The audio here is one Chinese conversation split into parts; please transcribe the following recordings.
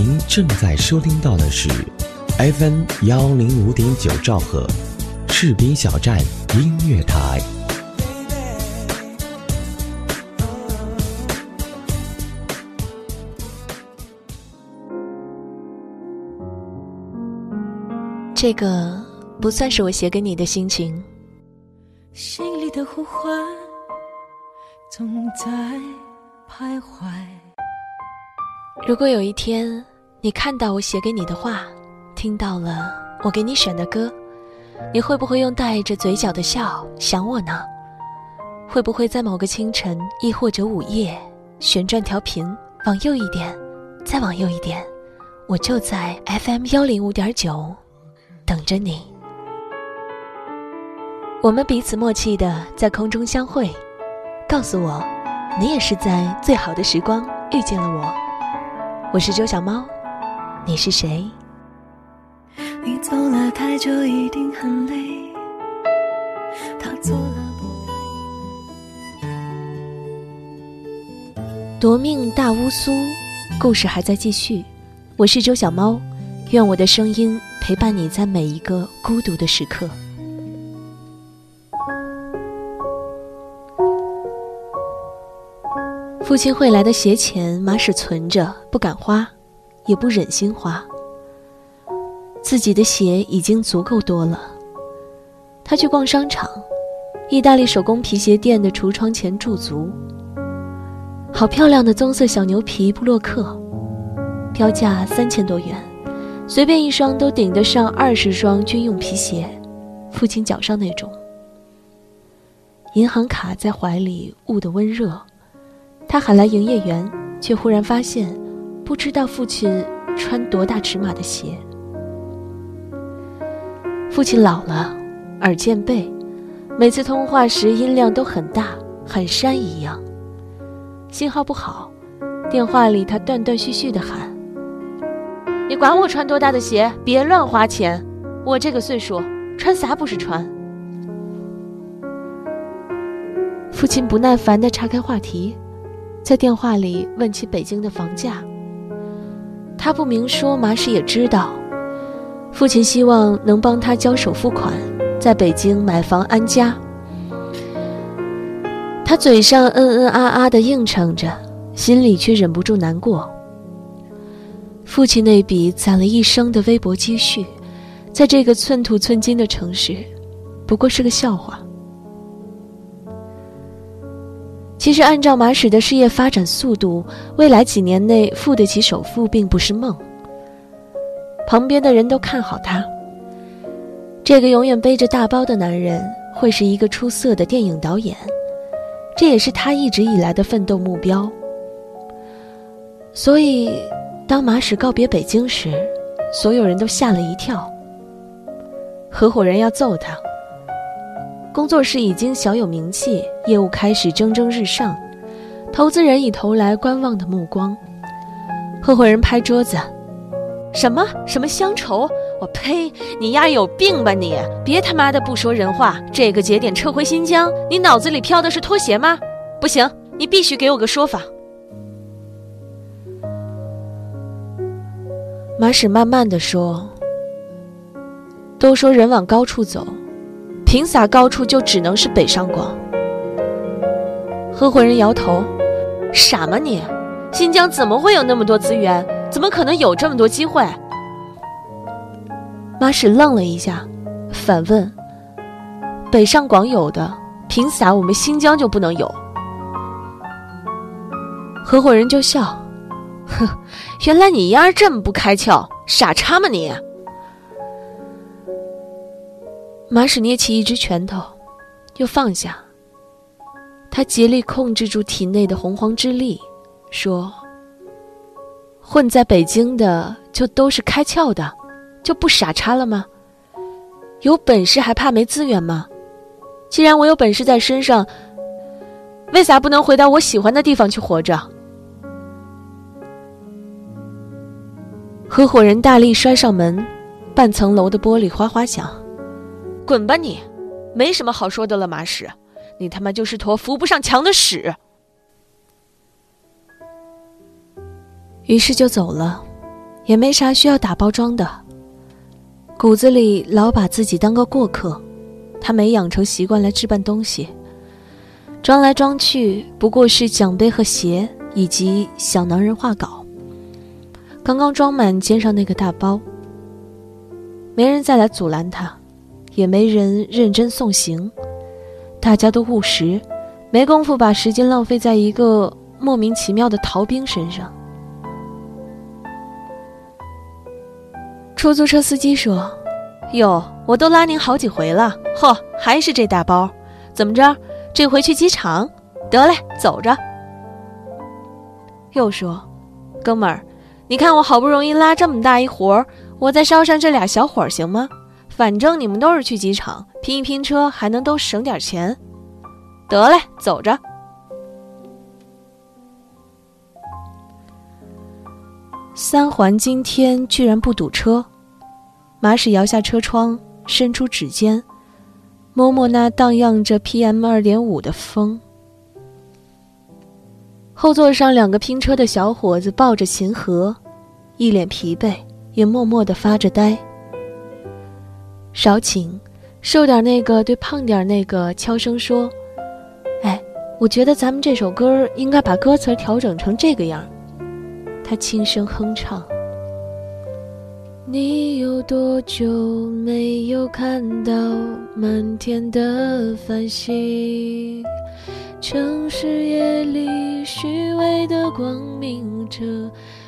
您正在收听到的是 FM 幺零五点九兆赫，士兵小站音乐台。这个不算是我写给你的心情。心里的呼唤总在徘徊。如果有一天你看到我写给你的话，听到了我给你选的歌，你会不会用带着嘴角的笑想我呢？会不会在某个清晨，亦或者午夜，旋转调频往右一点，再往右一点，我就在 FM 幺零五点九等着你。我们彼此默契的在空中相会，告诉我，你也是在最好的时光遇见了我。我是周小猫，你是谁？你走了太久，一定很累。他做了不夺命大乌苏，故事还在继续。我是周小猫，愿我的声音陪伴你在每一个孤独的时刻。父亲汇来的鞋钱，马使存着，不敢花，也不忍心花。自己的鞋已经足够多了。他去逛商场，意大利手工皮鞋店的橱窗前驻足。好漂亮的棕色小牛皮布洛克，标价三千多元，随便一双都顶得上二十双军用皮鞋，父亲脚上那种。银行卡在怀里捂得温热。他喊来营业员，却忽然发现，不知道父亲穿多大尺码的鞋。父亲老了，耳渐背，每次通话时音量都很大，喊山一样。信号不好，电话里他断断续续的喊：“你管我穿多大的鞋，别乱花钱。我这个岁数，穿啥不是穿？”父亲不耐烦的岔开话题。在电话里问起北京的房价，他不明说，马氏也知道。父亲希望能帮他交首付款，在北京买房安家。他嘴上嗯嗯啊啊的应承着，心里却忍不住难过。父亲那笔攒了一生的微薄积蓄，在这个寸土寸金的城市，不过是个笑话。其实，按照马史的事业发展速度，未来几年内付得起首付并不是梦。旁边的人都看好他，这个永远背着大包的男人会是一个出色的电影导演，这也是他一直以来的奋斗目标。所以，当马史告别北京时，所有人都吓了一跳。合伙人要揍他。工作室已经小有名气，业务开始蒸蒸日上，投资人已投来观望的目光。合伙人拍桌子：“什么什么乡愁？我呸！你丫有病吧你！别他妈的不说人话！这个节点撤回新疆，你脑子里飘的是拖鞋吗？不行，你必须给我个说法。”马史慢慢的说：“都说人往高处走。”凭啥高处就只能是北上广？合伙人摇头：“傻吗你？新疆怎么会有那么多资源？怎么可能有这么多机会？”马史愣了一下，反问：“北上广有的，凭啥我们新疆就不能有？”合伙人就笑：“哼，原来你丫这么不开窍，傻叉吗你？”马史捏起一只拳头，又放下。他竭力控制住体内的洪荒之力，说：“混在北京的就都是开窍的，就不傻叉了吗？有本事还怕没资源吗？既然我有本事在身上，为啥不能回到我喜欢的地方去活着？”合伙人大力摔上门，半层楼的玻璃哗哗响。滚吧你，没什么好说的了，马屎，你他妈就是坨扶不上墙的屎。于是就走了，也没啥需要打包装的。骨子里老把自己当个过客，他没养成习惯来置办东西，装来装去不过是奖杯和鞋以及小男人画稿。刚刚装满肩上那个大包，没人再来阻拦他，也没人认真送行，大家都务实，没工夫把时间浪费在一个莫名其妙的逃兵身上。出租车司机说：“哟，我都拉您好几回了，嚯，还是这大包，怎么着？这回去机场？得嘞，走着。”又说：“哥们儿。”你看我好不容易拉这么大一活儿，我再捎上这俩小伙儿行吗？反正你们都是去机场，拼一拼车还能都省点钱。得嘞，走着。三环今天居然不堵车，马驶摇下车窗，伸出指尖，摸摸那荡漾着 PM 二点五的风。后座上两个拼车的小伙子抱着琴盒，一脸疲惫，也默默地发着呆。少请，瘦点那个对胖点那个悄声说：“哎，我觉得咱们这首歌应该把歌词调整成这个样。”他轻声哼唱：“你有多久没有看到满天的繁星？”城市夜里，虚伪的光明着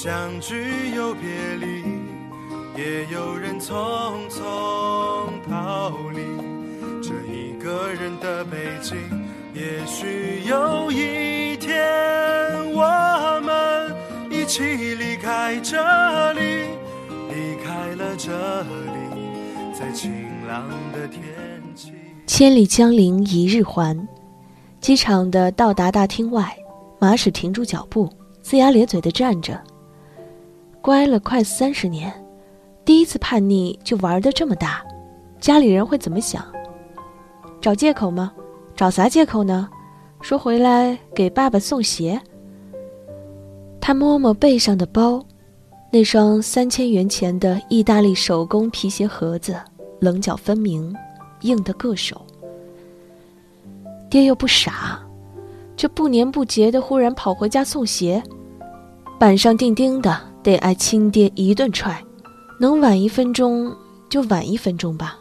相聚又别离，也有人匆匆逃离这一个人的北京。也许有一天，我们一起离开这里。离开了这里，在晴朗的天气。千里江陵一日还，机场的到达大厅外，马驶停住脚步，龇牙咧嘴地站着。乖了快三十年，第一次叛逆就玩的这么大，家里人会怎么想？找借口吗？找啥借口呢？说回来给爸爸送鞋。他摸摸背上的包。那双三千元钱的意大利手工皮鞋盒子，棱角分明，硬得硌手。爹又不傻，这不年不节的忽然跑回家送鞋，板上钉钉的得挨亲爹一顿踹，能晚一分钟就晚一分钟吧。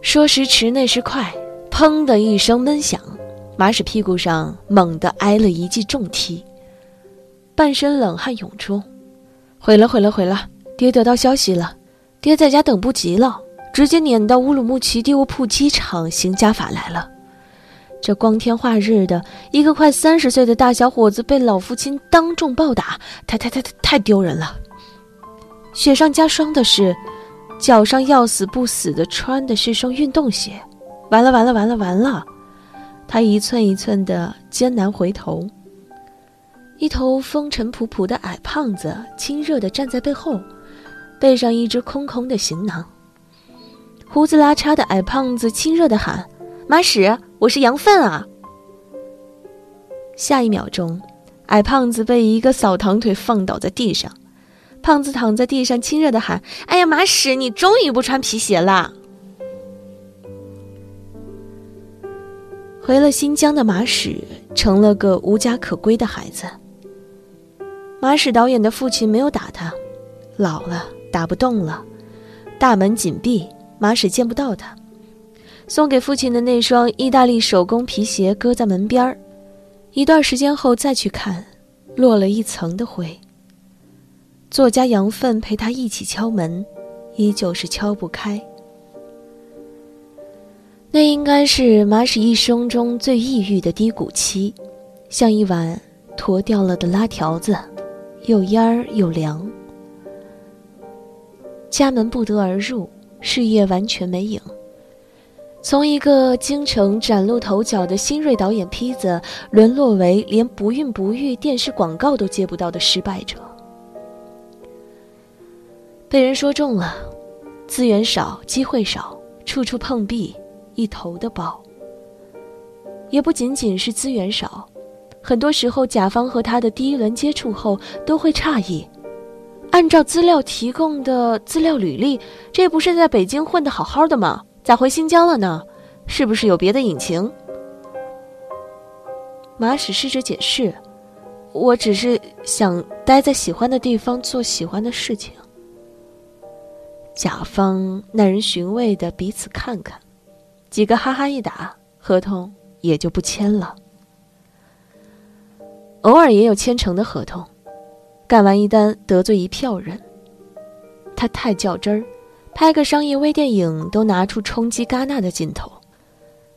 说时迟，那时快，砰的一声闷响，马屎屁股上猛地挨了一记重踢。半身冷汗涌出，毁了毁了毁了！爹得到消息了，爹在家等不及了，直接撵到乌鲁木齐地物铺机场行家法来了。这光天化日的，一个快三十岁的大小伙子被老父亲当众暴打，太太太太太丢人了。雪上加霜的是，脚上要死不死的穿的是双运动鞋。完了完了完了完了！他一寸一寸的艰难回头。一头风尘仆仆的矮胖子亲热地站在背后，背上一只空空的行囊。胡子拉碴的矮胖子亲热地喊：“马屎，我是杨奋啊！”下一秒钟，矮胖子被一个扫堂腿放倒在地上。胖子躺在地上亲热的喊：“哎呀，马屎，你终于不穿皮鞋了！”回了新疆的马屎成了个无家可归的孩子。马屎导演的父亲没有打他，老了打不动了，大门紧闭，马屎见不到他。送给父亲的那双意大利手工皮鞋搁在门边儿，一段时间后再去看，落了一层的灰。作家杨奋陪他一起敲门，依旧是敲不开。那应该是马史一生中最抑郁的低谷期，像一碗坨掉了的拉条子，又蔫儿又凉。家门不得而入，事业完全没影。从一个京城崭露头角的新锐导演坯子，沦落为连不孕不育电视广告都接不到的失败者。被人说中了，资源少，机会少，处处碰壁，一头的包。也不仅仅是资源少，很多时候甲方和他的第一轮接触后都会诧异：按照资料提供的资料履历，这不是在北京混得好好的吗？咋回新疆了呢？是不是有别的隐情？马史试着解释：“我只是想待在喜欢的地方，做喜欢的事情。”甲方耐人寻味的彼此看看，几个哈哈一打，合同也就不签了。偶尔也有签成的合同，干完一单得罪一票人。他太较真儿。拍个商业微电影都拿出冲击戛纳的劲头，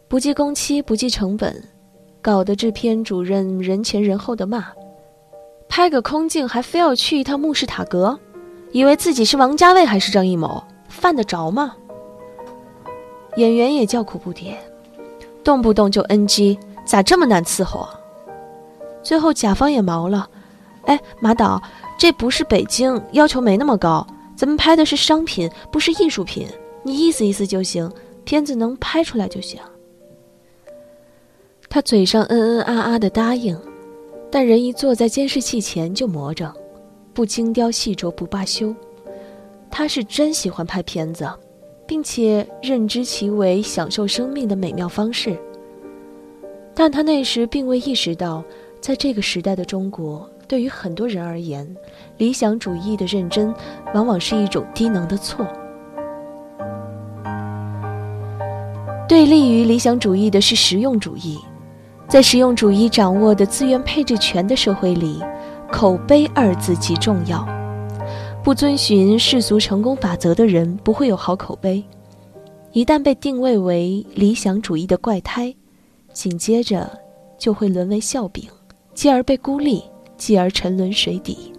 不计工期不计成本，搞得制片主任人前人后的骂。拍个空镜还非要去一趟穆士塔格，以为自己是王家卫还是张艺谋，犯得着吗？演员也叫苦不迭，动不动就 NG，咋这么难伺候啊？最后甲方也毛了，哎，马导，这不是北京，要求没那么高。咱们拍的是商品，不是艺术品。你意思意思就行，片子能拍出来就行。他嘴上嗯嗯啊啊的答应，但人一坐在监视器前就魔怔，不精雕细琢不罢休。他是真喜欢拍片子，并且认知其为享受生命的美妙方式。但他那时并未意识到，在这个时代的中国。对于很多人而言，理想主义的认真往往是一种低能的错。对立于理想主义的是实用主义，在实用主义掌握的资源配置权的社会里，口碑二字极重要。不遵循世俗成功法则的人不会有好口碑，一旦被定位为理想主义的怪胎，紧接着就会沦为笑柄，继而被孤立。继而沉沦水底。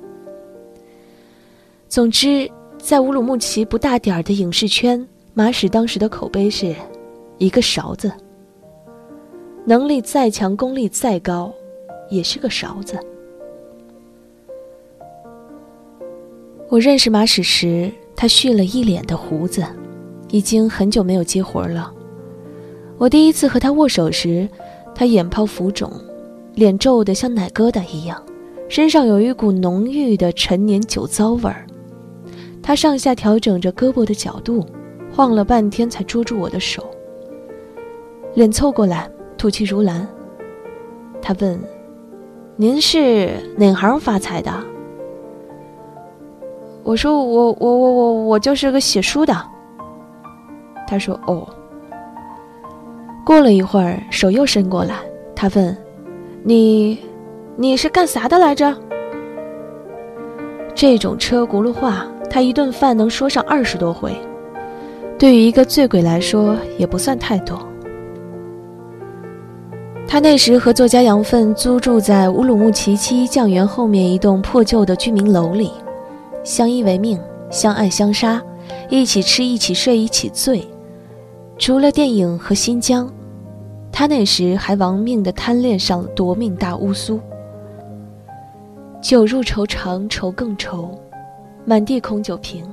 总之，在乌鲁木齐不大点儿的影视圈，马史当时的口碑是，一个勺子。能力再强，功力再高，也是个勺子。我认识马史时，他蓄了一脸的胡子，已经很久没有接活了。我第一次和他握手时，他眼泡浮肿，脸皱得像奶疙瘩一样。身上有一股浓郁的陈年酒糟味儿，他上下调整着胳膊的角度，晃了半天才捉住我的手。脸凑过来，吐气如兰。他问：“您是哪行发财的？”我说：“我我我我我就是个写书的。”他说：“哦。”过了一会儿，手又伸过来，他问：“你？”你是干啥的来着？这种车轱辘话，他一顿饭能说上二十多回，对于一个醉鬼来说也不算太多。他那时和作家杨奋租住在乌鲁木齐七一酱园后面一栋破旧的居民楼里，相依为命，相爱相杀，一起吃，一起睡，一起醉。除了电影和新疆，他那时还亡命的贪恋上了夺命大乌苏。酒入愁肠，愁更愁，满地空酒瓶，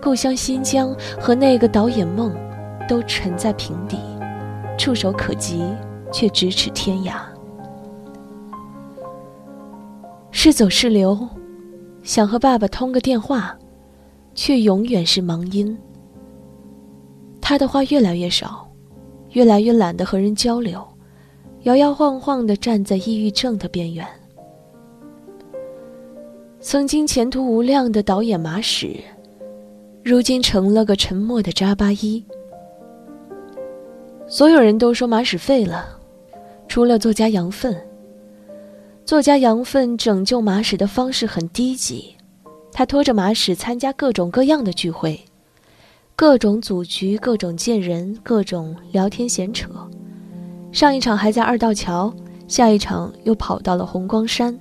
故乡新疆和那个导演梦，都沉在瓶底，触手可及，却咫尺天涯。是走是留，想和爸爸通个电话，却永远是忙音。他的话越来越少，越来越懒得和人交流，摇摇晃晃地站在抑郁症的边缘。曾经前途无量的导演马史，如今成了个沉默的扎巴依。所有人都说马史废了，除了作家杨奋。作家杨奋拯救马史的方式很低级，他拖着马史参加各种各样的聚会，各种组局，各种见人，各种聊天闲扯。上一场还在二道桥，下一场又跑到了红光山，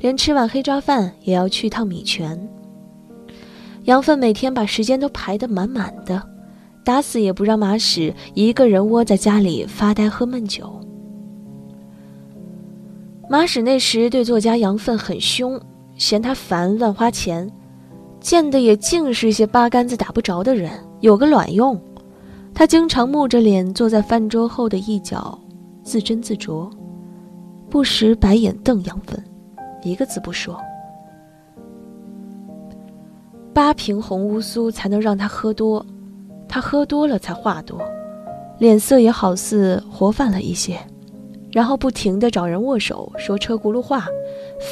连吃碗黑抓饭也要去趟米泉。杨奋每天把时间都排得满满的，打死也不让马史一个人窝在家里发呆喝闷酒。马史那时对作家杨奋很凶，嫌他烦乱花钱，见的也尽是些八竿子打不着的人，有个卵用。他经常木着脸坐在饭桌后的一角，自斟自酌，不时白眼瞪杨奋，一个字不说。八瓶红乌苏才能让他喝多，他喝多了才话多，脸色也好似活泛了一些，然后不停地找人握手，说车轱辘话，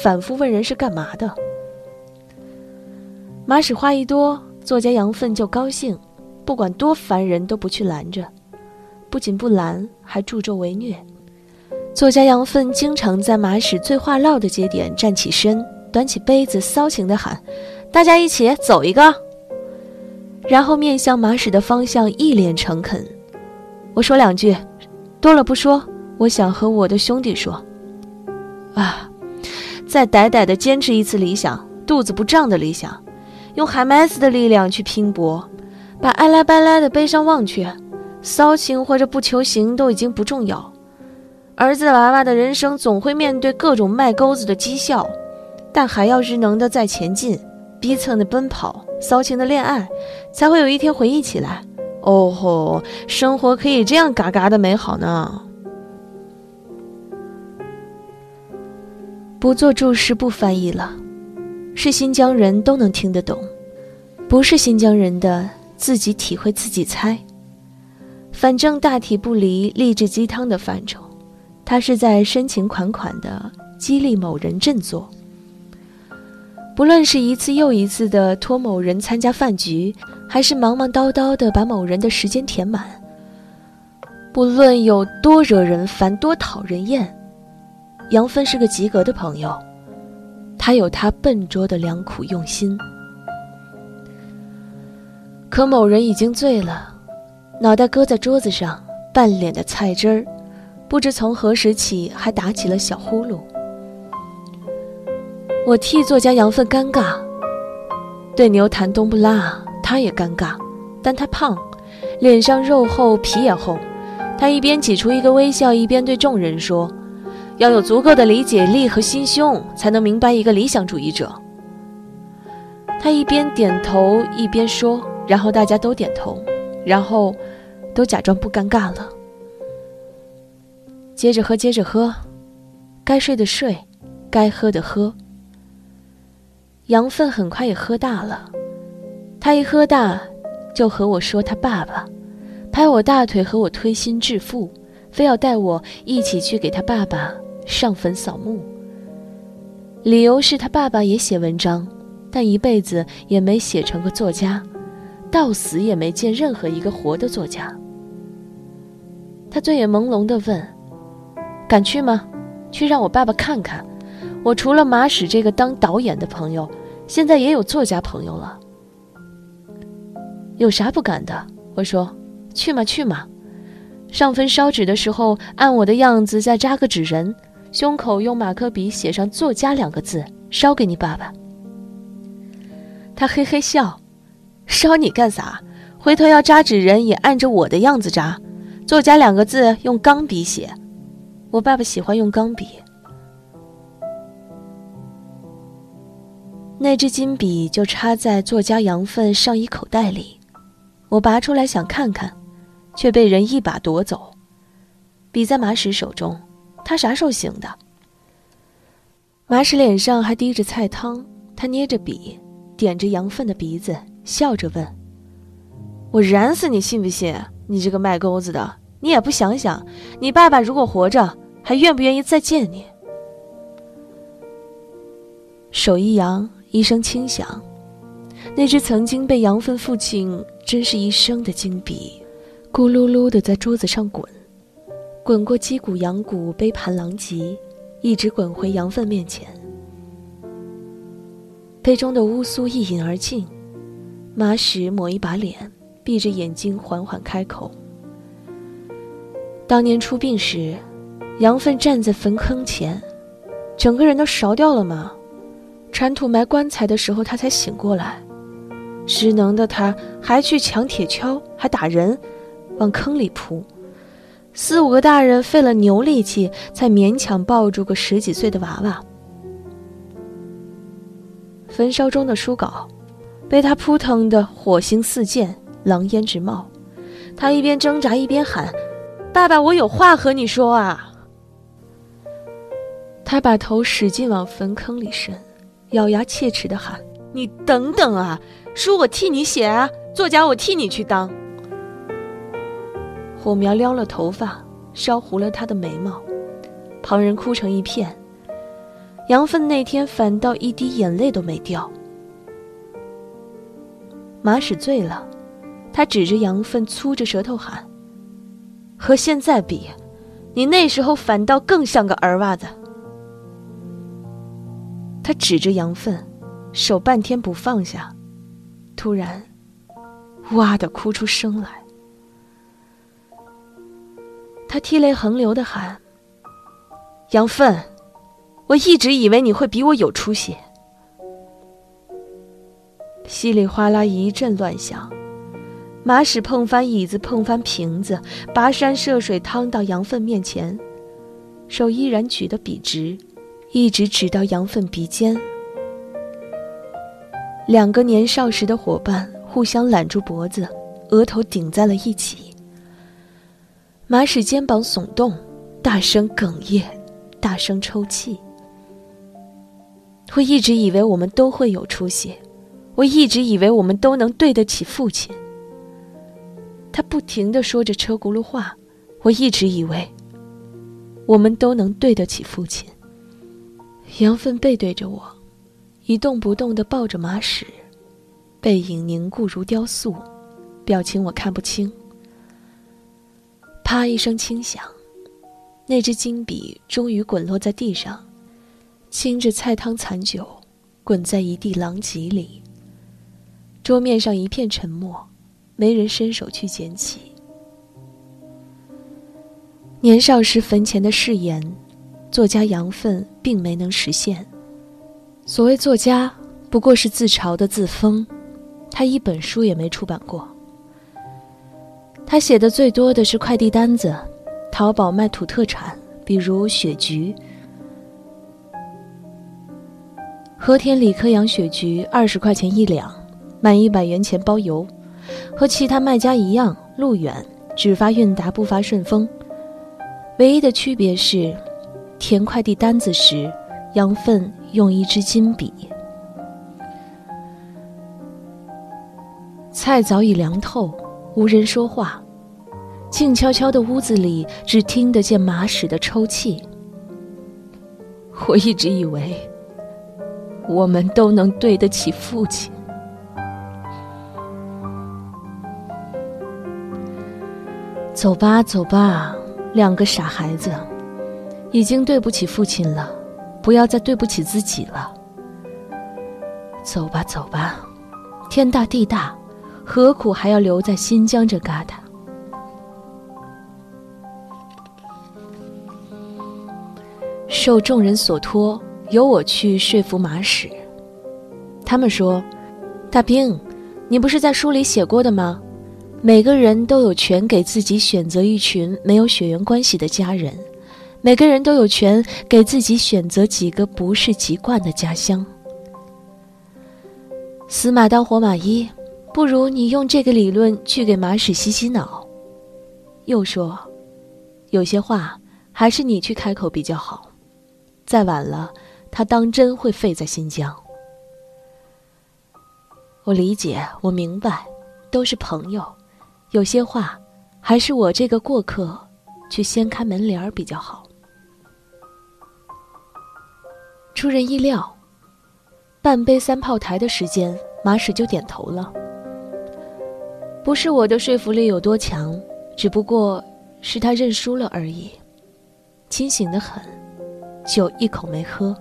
反复问人是干嘛的。马屎话一多，作家杨奋就高兴，不管多烦人都不去拦着，不仅不拦，还助纣为虐。作家杨奋经常在马屎最话唠的节点站起身，端起杯子，骚情地喊。大家一起走一个，然后面向马屎的方向，一脸诚恳。我说两句，多了不说。我想和我的兄弟说，啊，再歹歹的坚持一次理想，肚子不胀的理想，用海麦斯的力量去拼搏，把爱拉巴拉的悲伤忘却，骚情或者不求行都已经不重要。儿子娃娃的人生总会面对各种卖钩子的讥笑，但还要日能的再前进。逼蹭的奔跑，骚情的恋爱，才会有一天回忆起来。哦吼，生活可以这样嘎嘎的美好呢！不做注释，不翻译了。是新疆人都能听得懂，不是新疆人的自己体会自己猜。反正大体不离励志鸡汤的范畴，他是在深情款款的激励某人振作。不论是一次又一次的托某人参加饭局，还是忙忙叨叨的把某人的时间填满，不论有多惹人烦、多讨人厌，杨芬是个及格的朋友。他有他笨拙的良苦用心。可某人已经醉了，脑袋搁在桌子上，半脸的菜汁儿，不知从何时起还打起了小呼噜。我替作家杨奋尴尬，对牛弹冬不拉，他也尴尬，但他胖，脸上肉厚，皮也厚。他一边挤出一个微笑，一边对众人说：“要有足够的理解力和心胸，才能明白一个理想主义者。”他一边点头一边说，然后大家都点头，然后都假装不尴尬了。接着喝，接着喝，该睡的睡，该喝的喝。羊粪很快也喝大了，他一喝大，就和我说他爸爸，拍我大腿和我推心置腹，非要带我一起去给他爸爸上坟扫墓。理由是他爸爸也写文章，但一辈子也没写成个作家，到死也没见任何一个活的作家。他醉眼朦胧地问：“敢去吗？去让我爸爸看看。我除了马史这个当导演的朋友。”现在也有作家朋友了，有啥不敢的？我说，去嘛去嘛，上坟烧纸的时候，按我的样子再扎个纸人，胸口用马克笔写上“作家”两个字，烧给你爸爸。他嘿嘿笑，烧你干啥？回头要扎纸人也按着我的样子扎，“作家”两个字用钢笔写，我爸爸喜欢用钢笔。那支金笔就插在作家杨奋上衣口袋里，我拔出来想看看，却被人一把夺走。笔在马史手中，他啥时候醒的？马史脸上还滴着菜汤，他捏着笔，点着杨奋的鼻子，笑着问：“我燃死你信不信？你这个卖钩子的，你也不想想，你爸爸如果活着，还愿不愿意再见你？”手一扬。一声轻响，那只曾经被杨奋父亲珍视一生的金笔，咕噜噜的在桌子上滚，滚过击鼓扬鼓、杯盘狼藉，一直滚回杨奋面前。杯中的乌苏一饮而尽，马史抹一把脸，闭着眼睛缓缓开口。当年出殡时，杨奋站在坟坑前，整个人都烧掉了吗？铲土埋棺材的时候，他才醒过来。失能的他，还去抢铁锹，还打人，往坑里扑。四五个大人费了牛力气，才勉强抱住个十几岁的娃娃。焚烧中的书稿，被他扑腾的火星四溅，狼烟直冒。他一边挣扎一边喊：“爸爸，我有话和你说啊！”他把头使劲往坟坑里伸，咬牙切齿的喊：“你等等啊！书我替你写啊，作家我替你去当。”火苗撩了头发，烧糊了他的眉毛，旁人哭成一片。杨奋那天反倒一滴眼泪都没掉。马屎醉了，他指着杨奋，粗着舌头喊：“和现在比，你那时候反倒更像个儿娃子。”他指着杨奋，手半天不放下，突然，哇的哭出声来。他涕泪横流的喊：“杨奋，我一直以为你会比我有出息。”稀里哗啦一阵乱响，马屎碰翻椅子，碰翻瓶子，跋山涉水趟到羊粪面前，手依然举得笔直，一直指到羊粪鼻尖。两个年少时的伙伴互相揽住脖子，额头顶在了一起。马屎肩膀耸动，大声哽咽，大声抽泣。我一直以为我们都会有出息，我一直以为我们都能对得起父亲。他不停的说着车轱辘话，我一直以为我们都能对得起父亲。杨奋背对着我，一动不动的抱着马屎，背影凝固如雕塑，表情我看不清。啪一声轻响，那支金笔终于滚落在地上，倾着菜汤残酒，滚在一地狼藉里。桌面上一片沉默，没人伸手去捡起。年少时坟前的誓言，作家杨奋并没能实现。所谓作家，不过是自嘲的自封，他一本书也没出版过。他写的最多的是快递单子，淘宝卖土特产，比如雪菊。和田李克阳雪菊二十块钱一两，满一百元钱包邮，和其他卖家一样，路远，只发韵达不发顺丰。唯一的区别是，填快递单子时，杨奋用一支金笔。菜早已凉透。无人说话，静悄悄的屋子里只听得见马屎的抽泣。我一直以为，我们都能对得起父亲。走吧，走吧，两个傻孩子，已经对不起父亲了，不要再对不起自己了。走吧，走吧，天大地大。何苦还要留在新疆这疙瘩？受众人所托，由我去说服马使。他们说：“大兵，你不是在书里写过的吗？每个人都有权给自己选择一群没有血缘关系的家人，每个人都有权给自己选择几个不是籍贯的家乡。死马当活马医。”不如你用这个理论去给马屎洗洗脑。又说，有些话还是你去开口比较好。再晚了，他当真会废在新疆。我理解，我明白，都是朋友。有些话，还是我这个过客去掀开门帘儿比较好。出人意料，半杯三炮台的时间，马屎就点头了。不是我的说服力有多强，只不过是他认输了而已。清醒的很，酒一口没喝。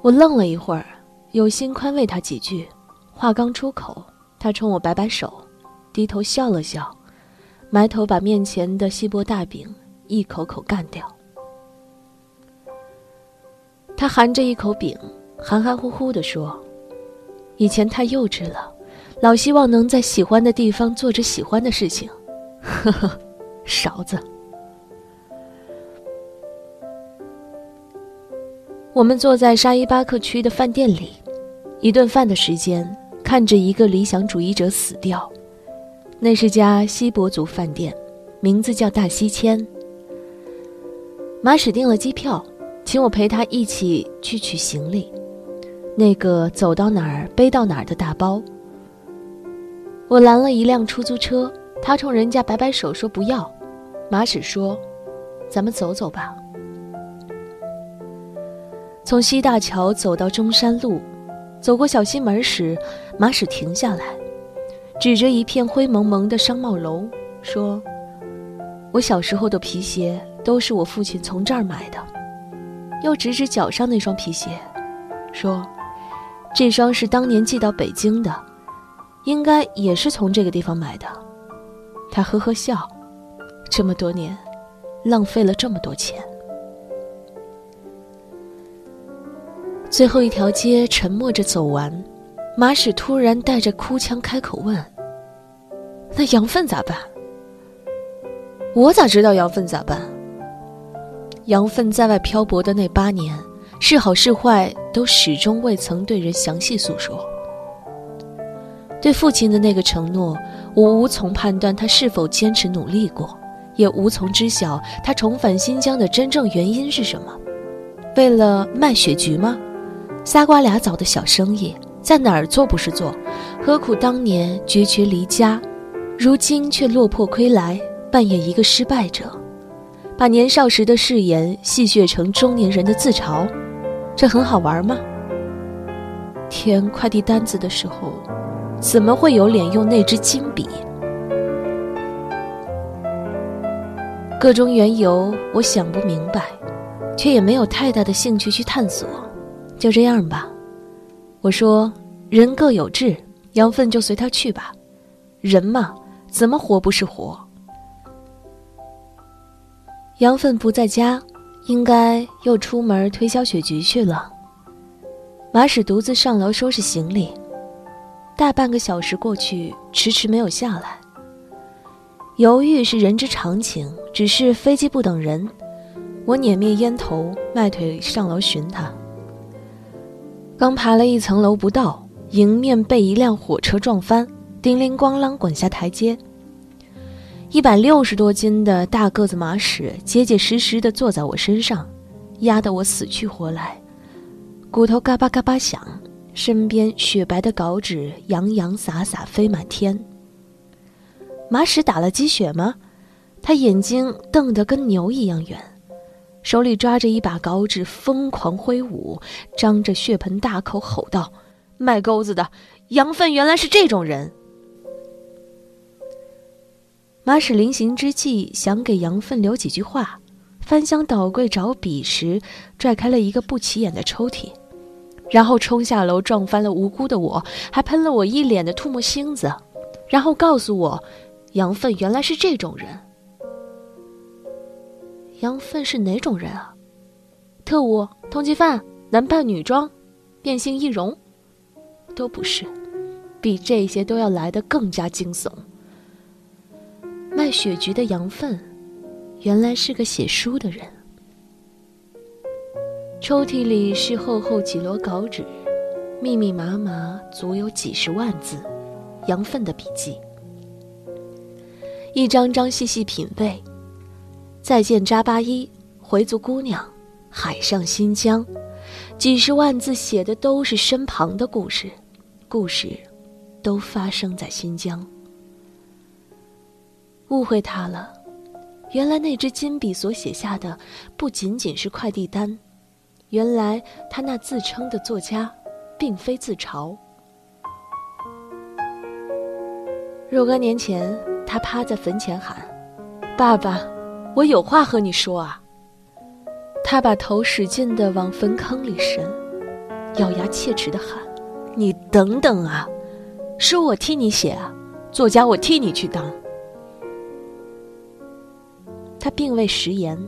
我愣了一会儿，有心宽慰他几句，话刚出口，他冲我摆摆手，低头笑了笑，埋头把面前的锡箔大饼一口口干掉。他含着一口饼，含含糊糊地说：“以前太幼稚了，老希望能在喜欢的地方做着喜欢的事情。”呵呵，勺子。我们坐在沙伊巴克区的饭店里，一顿饭的时间，看着一个理想主义者死掉。那是家锡伯族饭店，名字叫大西迁。马使订了机票，请我陪他一起去取行李，那个走到哪儿背到哪儿的大包。我拦了一辆出租车，他冲人家摆摆手说不要。马使说：“咱们走走吧。”从西大桥走到中山路，走过小西门时，马使停下来，指着一片灰蒙蒙的商贸楼说：“我小时候的皮鞋都是我父亲从这儿买的。”又指指脚上那双皮鞋，说：“这双是当年寄到北京的，应该也是从这个地方买的。”他呵呵笑，这么多年，浪费了这么多钱。最后一条街沉默着走完，马史突然带着哭腔开口问：“那羊粪咋办？”我咋知道羊粪咋办？羊粪在外漂泊的那八年，是好是坏都始终未曾对人详细诉说。对父亲的那个承诺，我无从判断他是否坚持努力过，也无从知晓他重返新疆的真正原因是什么。为了卖雪菊吗？仨瓜俩枣的小生意，在哪儿做不是做？何苦当年决绝离家，如今却落魄归来，扮演一个失败者，把年少时的誓言戏谑成中年人的自嘲，这很好玩吗？填快递单子的时候，怎么会有脸用那支金笔？各种缘由，我想不明白，却也没有太大的兴趣去探索。就这样吧，我说，人各有志，羊粪就随他去吧。人嘛，怎么活不是活？羊粪不在家，应该又出门推销雪菊去了。马屎独自上楼收拾行李，大半个小时过去，迟迟没有下来。犹豫是人之常情，只是飞机不等人。我捻灭烟头，迈腿上楼寻他。刚爬了一层楼不到，迎面被一辆火车撞翻，叮铃咣啷滚下台阶。一百六十多斤的大个子马屎结结实实地坐在我身上，压得我死去活来，骨头嘎巴嘎巴响，身边雪白的稿纸洋洋洒洒飞满天。马屎打了鸡血吗？他眼睛瞪得跟牛一样圆。手里抓着一把稿纸，疯狂挥舞，张着血盆大口吼道：“卖钩子的羊粪原来是这种人！”马使临行之际想给羊粪留几句话，翻箱倒柜找笔时，拽开了一个不起眼的抽屉，然后冲下楼撞翻了无辜的我，还喷了我一脸的唾沫星子，然后告诉我，羊粪原来是这种人。杨粪是哪种人啊？特务、通缉犯、男扮女装、变性易容，都不是，比这些都要来得更加惊悚。卖雪菊的杨粪，原来是个写书的人。抽屉里是厚厚几摞稿纸，密密麻麻，足有几十万字，杨粪的笔记，一张张细细品味。再见扎巴依，回族姑娘，海上新疆，几十万字写的都是身旁的故事，故事都发生在新疆。误会他了，原来那支金笔所写下的不仅仅是快递单，原来他那自称的作家，并非自嘲。若干年前，他趴在坟前喊：“爸爸。”我有话和你说啊！他把头使劲的往坟坑里伸，咬牙切齿的喊：“你等等啊！书我替你写啊！作家我替你去当。他并未食言。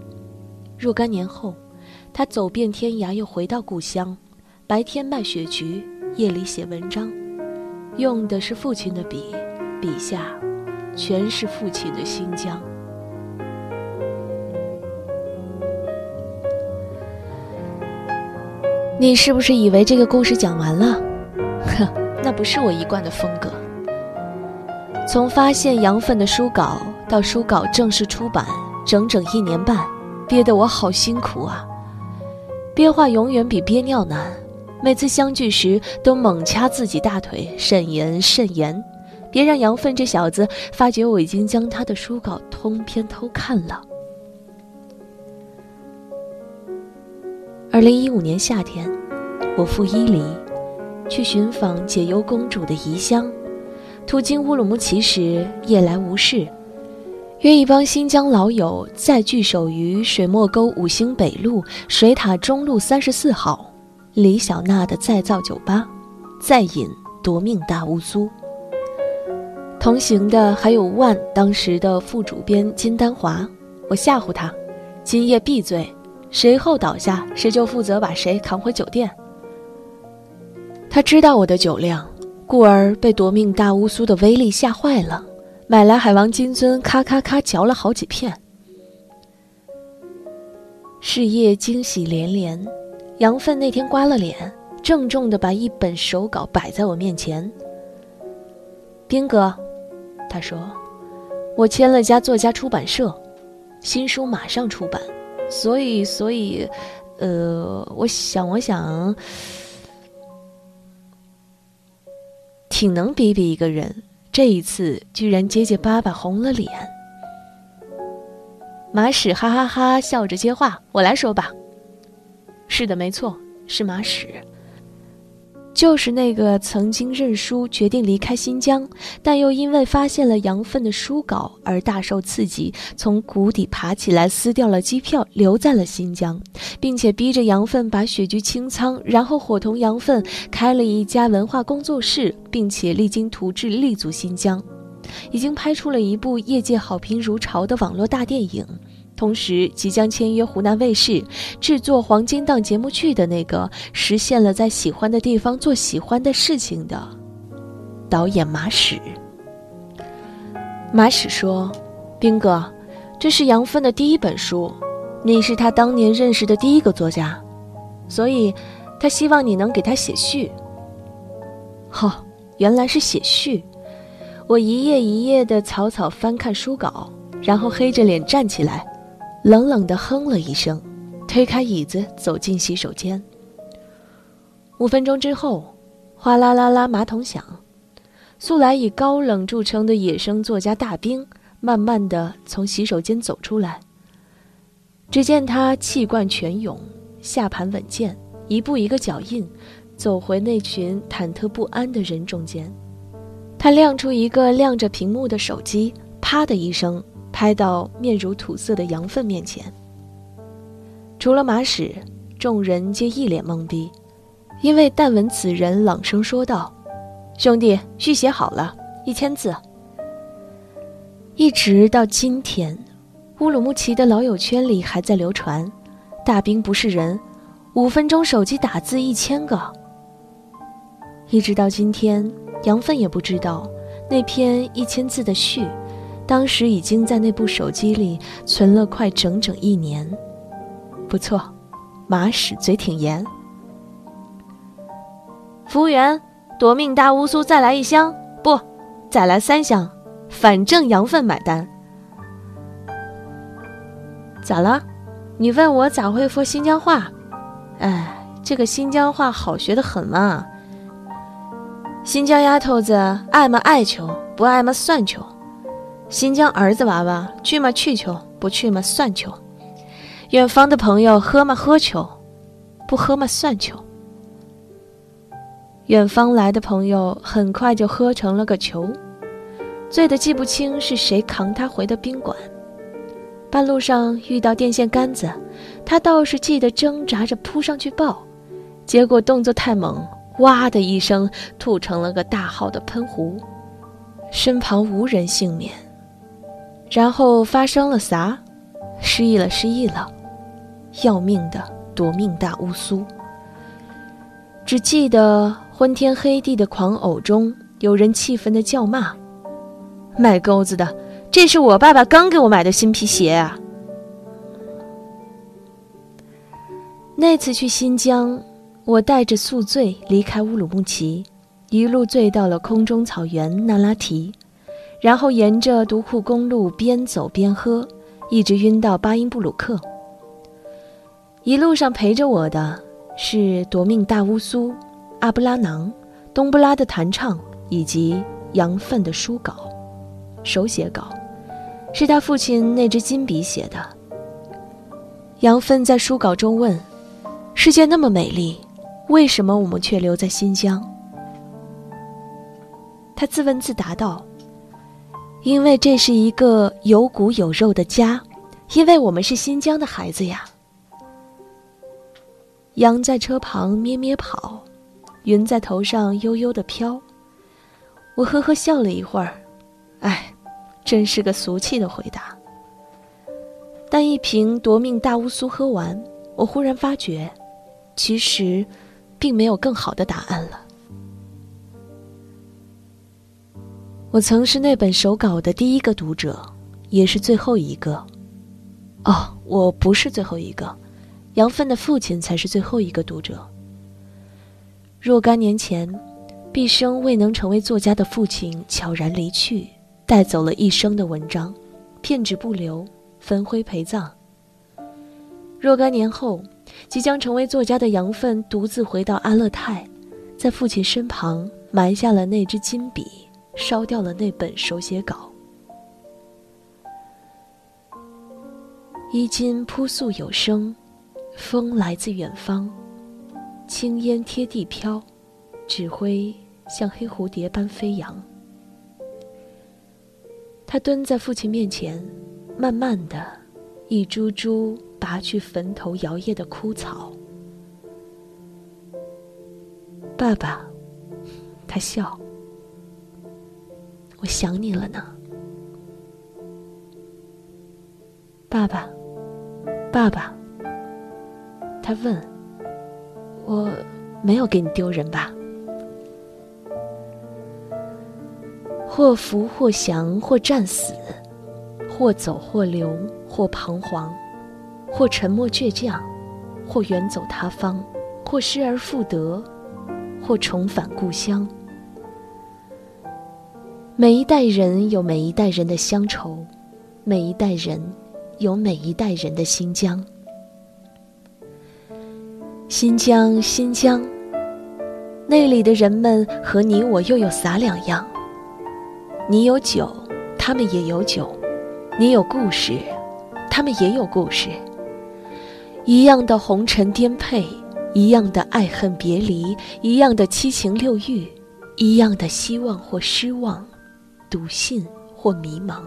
若干年后，他走遍天涯，又回到故乡，白天卖雪菊，夜里写文章，用的是父亲的笔，笔下全是父亲的新疆。你是不是以为这个故事讲完了？呵，那不是我一贯的风格。从发现羊粪的书稿到书稿正式出版，整整一年半，憋得我好辛苦啊！憋话永远比憋尿难，每次相聚时都猛掐自己大腿，慎言慎言，别让杨奋这小子发觉我已经将他的书稿通篇偷看了。二零一五年夏天，我赴伊犁，去寻访解忧公主的遗乡。途经乌鲁木齐时，夜来无事，约一帮新疆老友再聚首于水墨沟五星北路水塔中路三十四号李小娜的再造酒吧，再饮夺命大乌苏。同行的还有万当时的副主编金丹华，我吓唬他，今夜闭嘴。谁后倒下，谁就负责把谁扛回酒店。他知道我的酒量，故而被夺命大乌苏的威力吓坏了，买来海王金樽，咔咔咔嚼了好几片。事业惊喜连连，杨奋那天刮了脸，郑重的把一本手稿摆在我面前。兵哥，他说，我签了家作家出版社，新书马上出版。所以，所以，呃，我想，我想，挺能逼逼一个人。这一次，居然结结巴巴红了脸。马屎哈哈哈笑着接话：“我来说吧。是的，没错，是马屎。”就是那个曾经认输、决定离开新疆，但又因为发现了杨奋的书稿而大受刺激，从谷底爬起来撕掉了机票，留在了新疆，并且逼着杨奋把雪菊清仓，然后伙同杨奋开了一家文化工作室，并且励精图治立足新疆，已经拍出了一部业界好评如潮的网络大电影。同时，即将签约湖南卫视制作黄金档节目剧的那个实现了在喜欢的地方做喜欢的事情的导演马史。马史说：“兵哥，这是杨芬的第一本书，你是他当年认识的第一个作家，所以，他希望你能给他写序。”哦，原来是写序。我一页一页的草草翻看书稿，然后黑着脸站起来。冷冷地哼了一声，推开椅子走进洗手间。五分钟之后，哗啦啦啦马桶响，素来以高冷著称的野生作家大兵慢慢地从洗手间走出来。只见他气贯泉涌，下盘稳健，一步一个脚印，走回那群忐忑不安的人中间。他亮出一个亮着屏幕的手机，啪的一声。拍到面如土色的杨粪面前，除了马屎，众人皆一脸懵逼，因为但闻此人朗声说道：“兄弟，序写好了，一千字。”一直到今天，乌鲁木齐的老友圈里还在流传：“大兵不是人，五分钟手机打字一千个。”一直到今天，杨奋也不知道那篇一千字的序。当时已经在那部手机里存了快整整一年，不错，马屎嘴挺严。服务员，夺命大乌苏再来一箱，不，再来三箱，反正羊粪买单。咋了？你问我咋会说新疆话？哎，这个新疆话好学的很嘛。新疆丫头子爱么爱求，不爱么算求。新疆儿子娃娃去嘛去求，不去嘛算求。远方的朋友喝嘛喝求，不喝嘛算求。远方来的朋友很快就喝成了个球，醉得记不清是谁扛他回的宾馆。半路上遇到电线杆子，他倒是记得挣扎着扑上去抱，结果动作太猛，哇的一声吐成了个大号的喷壶。身旁无人幸免。然后发生了啥？失忆了，失忆了！要命的夺命大乌苏。只记得昏天黑地的狂呕中，有人气愤的叫骂：“卖钩子的，这是我爸爸刚给我买的新皮鞋啊！”那次去新疆，我带着宿醉离开乌鲁木齐，一路醉到了空中草原那拉提，然后沿着独库公路边走边喝，一直晕到巴音布鲁克。一路上陪着我的是夺命大乌苏、阿布拉囊、东布拉的弹唱以及杨奋的书稿，手写稿，是他父亲那支金笔写的。杨奋在书稿中问。世界那么美丽，为什么我们却留在新疆？他自问自答道：“因为这是一个有骨有肉的家，因为我们是新疆的孩子呀。”羊在车旁咩咩跑，云在头上悠悠的飘。我呵呵笑了一会儿，哎，真是个俗气的回答。但一瓶夺命大乌苏喝完，我忽然发觉。其实，并没有更好的答案了。我曾是那本手稿的第一个读者，也是最后一个。哦，我不是最后一个，杨奋的父亲才是最后一个读者。若干年前，毕生未能成为作家的父亲悄然离去，带走了一生的文章，片纸不留，焚灰陪葬。若干年后。即将成为作家的杨奋独自回到阿勒泰，在父亲身旁埋下了那支金笔，烧掉了那本手写稿。衣襟扑簌有声，风来自远方，青烟贴地飘，纸灰像黑蝴蝶般飞扬。他蹲在父亲面前，慢慢的，一株株。拔去坟头摇曳的枯草，爸爸，他笑。我想你了呢，爸爸，爸爸。他问：“我没有给你丢人吧？”或福或降，或战死，或走或留，或彷徨。或沉默倔强，或远走他方，或失而复得，或重返故乡。每一代人有每一代人的乡愁，每一代人有每一代人的新疆。新疆，新疆，那里的人们和你我又有啥两样？你有酒，他们也有酒；你有故事，他们也有故事。一样的红尘颠沛，一样的爱恨别离，一样的七情六欲，一样的希望或失望，笃信或迷茫。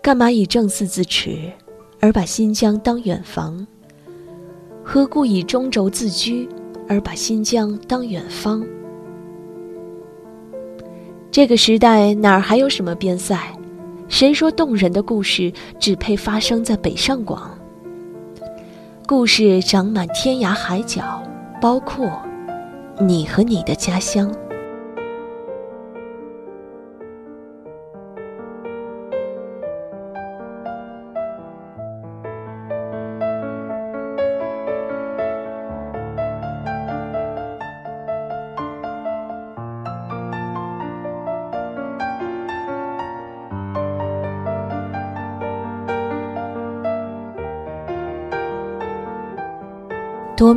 干嘛以正四自持，而把新疆当远房？何故以中轴自居，而把新疆当远方？这个时代哪儿还有什么边塞？谁说动人的故事只配发生在北上广？故事长满天涯海角，包括你和你的家乡。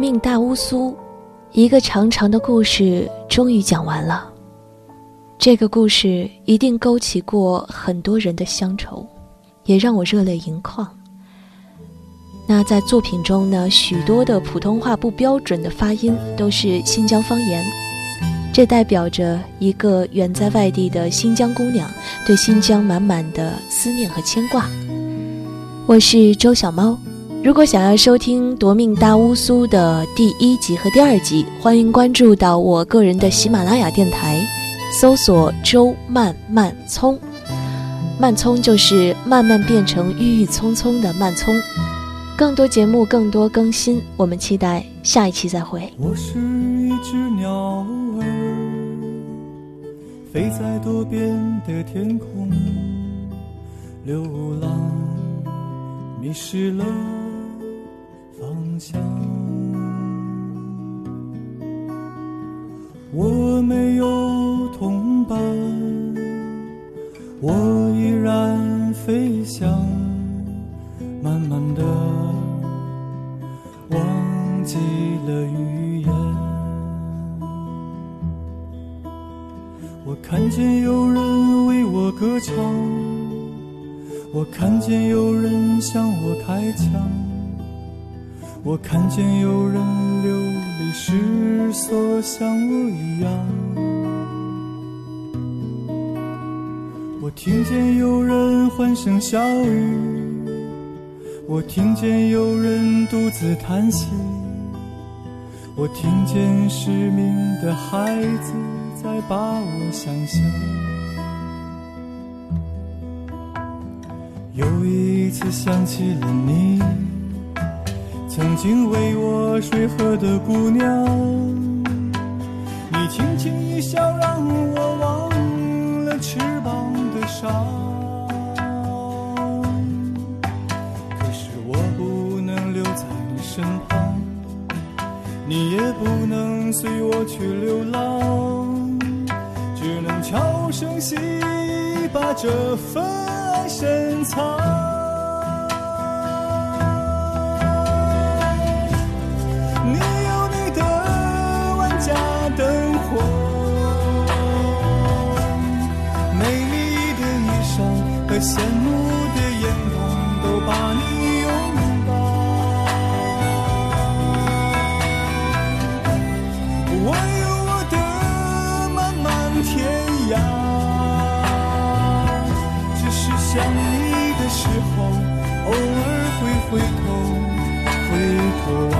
命大乌苏，一个长长的故事终于讲完了。这个故事一定勾起过很多人的乡愁，也让我热泪盈眶。那在作品中呢，许多的普通话不标准的发音都是新疆方言，这代表着一个远在外地的新疆姑娘对新疆满满的思念和牵挂。我是周小猫。如果想要收听《夺命大乌苏》的第一集和第二集，欢迎关注到我个人的喜马拉雅电台，搜索“周慢慢葱”，慢葱就是慢慢变成郁郁葱葱的慢葱。更多节目，更多更新，我们期待下一期再会。我是一只鸟儿，飞在多变的天空，流浪，迷失了。想。我没有同伴，我依然飞翔，慢慢的忘记了语言。我看见有人为我歌唱，我看见有人向我开枪。我看见有人流离失所，像我一样。我听见有人欢声笑语，我听见有人独自叹息，我听见失明的孩子在把我想象。又一次想起了你。曾经为我水喝的姑娘，你轻轻一笑，让我忘了翅膀的伤。可是我不能留在你身旁，你也不能随我去流浪，只能悄无声息把这份爱深藏。羡慕的眼光都把你拥抱，我有我的漫漫天涯，只是想。你的时候，偶尔会回头，回头望。